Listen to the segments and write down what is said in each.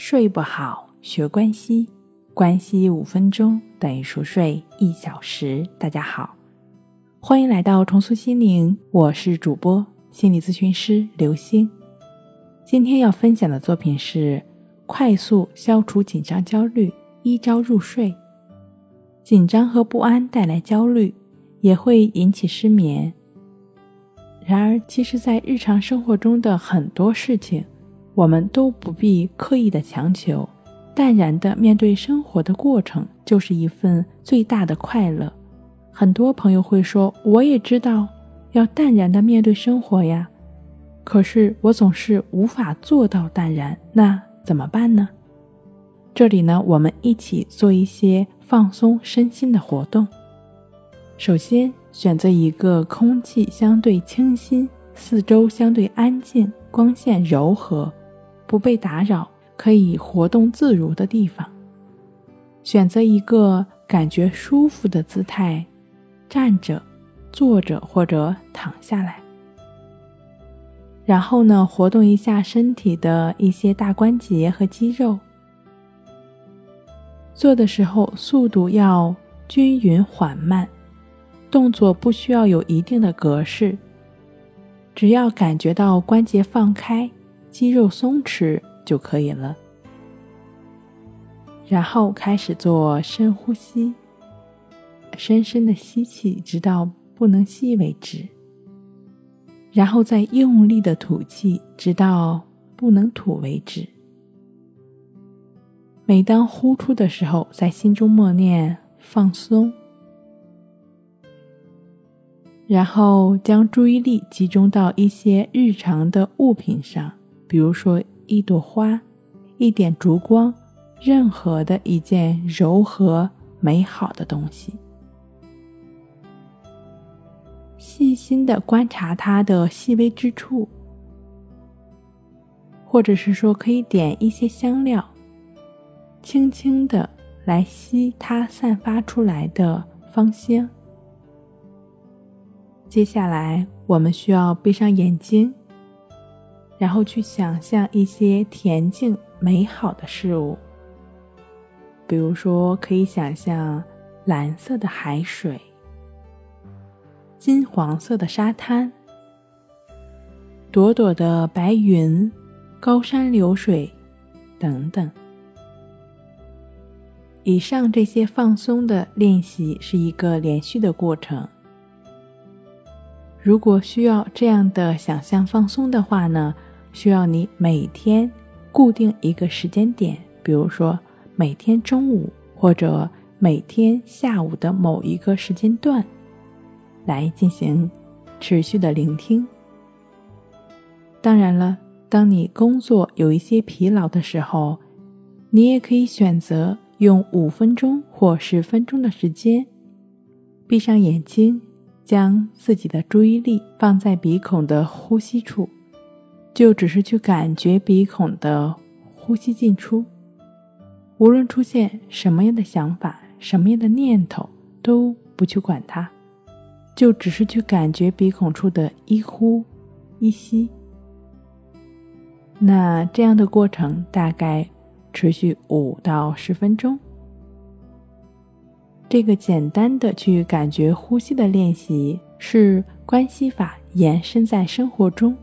睡不好，学关西，关西五分钟等于熟睡一小时。大家好，欢迎来到重塑心灵，我是主播心理咨询师刘星。今天要分享的作品是快速消除紧张焦虑，一招入睡。紧张和不安带来焦虑，也会引起失眠。然而，其实，在日常生活中的很多事情，我们都不必刻意的强求，淡然的面对生活的过程，就是一份最大的快乐。很多朋友会说：“我也知道要淡然的面对生活呀，可是我总是无法做到淡然，那怎么办呢？”这里呢，我们一起做一些放松身心的活动。首先。选择一个空气相对清新、四周相对安静、光线柔和、不被打扰、可以活动自如的地方。选择一个感觉舒服的姿态，站着、坐着或者躺下来。然后呢，活动一下身体的一些大关节和肌肉。做的时候速度要均匀缓慢。动作不需要有一定的格式，只要感觉到关节放开、肌肉松弛就可以了。然后开始做深呼吸，深深的吸气，直到不能吸为止。然后再用力的吐气，直到不能吐为止。每当呼出的时候，在心中默念“放松”。然后将注意力集中到一些日常的物品上，比如说一朵花、一点烛光，任何的一件柔和美好的东西，细心的观察它的细微之处，或者是说可以点一些香料，轻轻的来吸它散发出来的芳香。接下来，我们需要闭上眼睛，然后去想象一些恬静美好的事物。比如说，可以想象蓝色的海水、金黄色的沙滩、朵朵的白云、高山流水等等。以上这些放松的练习是一个连续的过程。如果需要这样的想象放松的话呢，需要你每天固定一个时间点，比如说每天中午或者每天下午的某一个时间段，来进行持续的聆听。当然了，当你工作有一些疲劳的时候，你也可以选择用五分钟或十分钟的时间，闭上眼睛。将自己的注意力放在鼻孔的呼吸处，就只是去感觉鼻孔的呼吸进出。无论出现什么样的想法、什么样的念头，都不去管它，就只是去感觉鼻孔处的一呼一吸。那这样的过程大概持续五到十分钟。这个简单的去感觉呼吸的练习，是关系法延伸在生活中，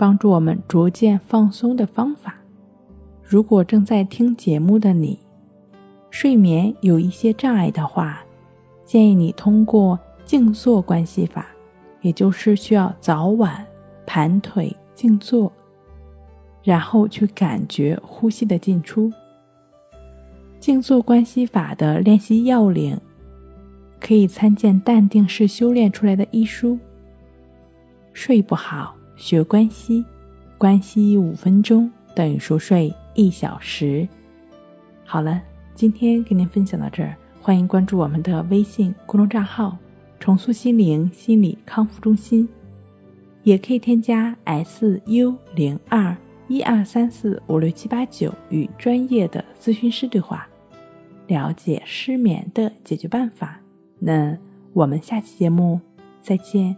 帮助我们逐渐放松的方法。如果正在听节目的你，睡眠有一些障碍的话，建议你通过静坐关系法，也就是需要早晚盘腿静坐，然后去感觉呼吸的进出。静坐观息法的练习要领，可以参见《淡定式修炼》出来的医书。睡不好，学关息，关息五分钟等于熟睡一小时。好了，今天跟您分享到这儿，欢迎关注我们的微信公众账号“重塑心灵心理康复中心”，也可以添加 S U 零二一二三四五六七八九与专业的咨询师对话。了解失眠的解决办法，那我们下期节目再见。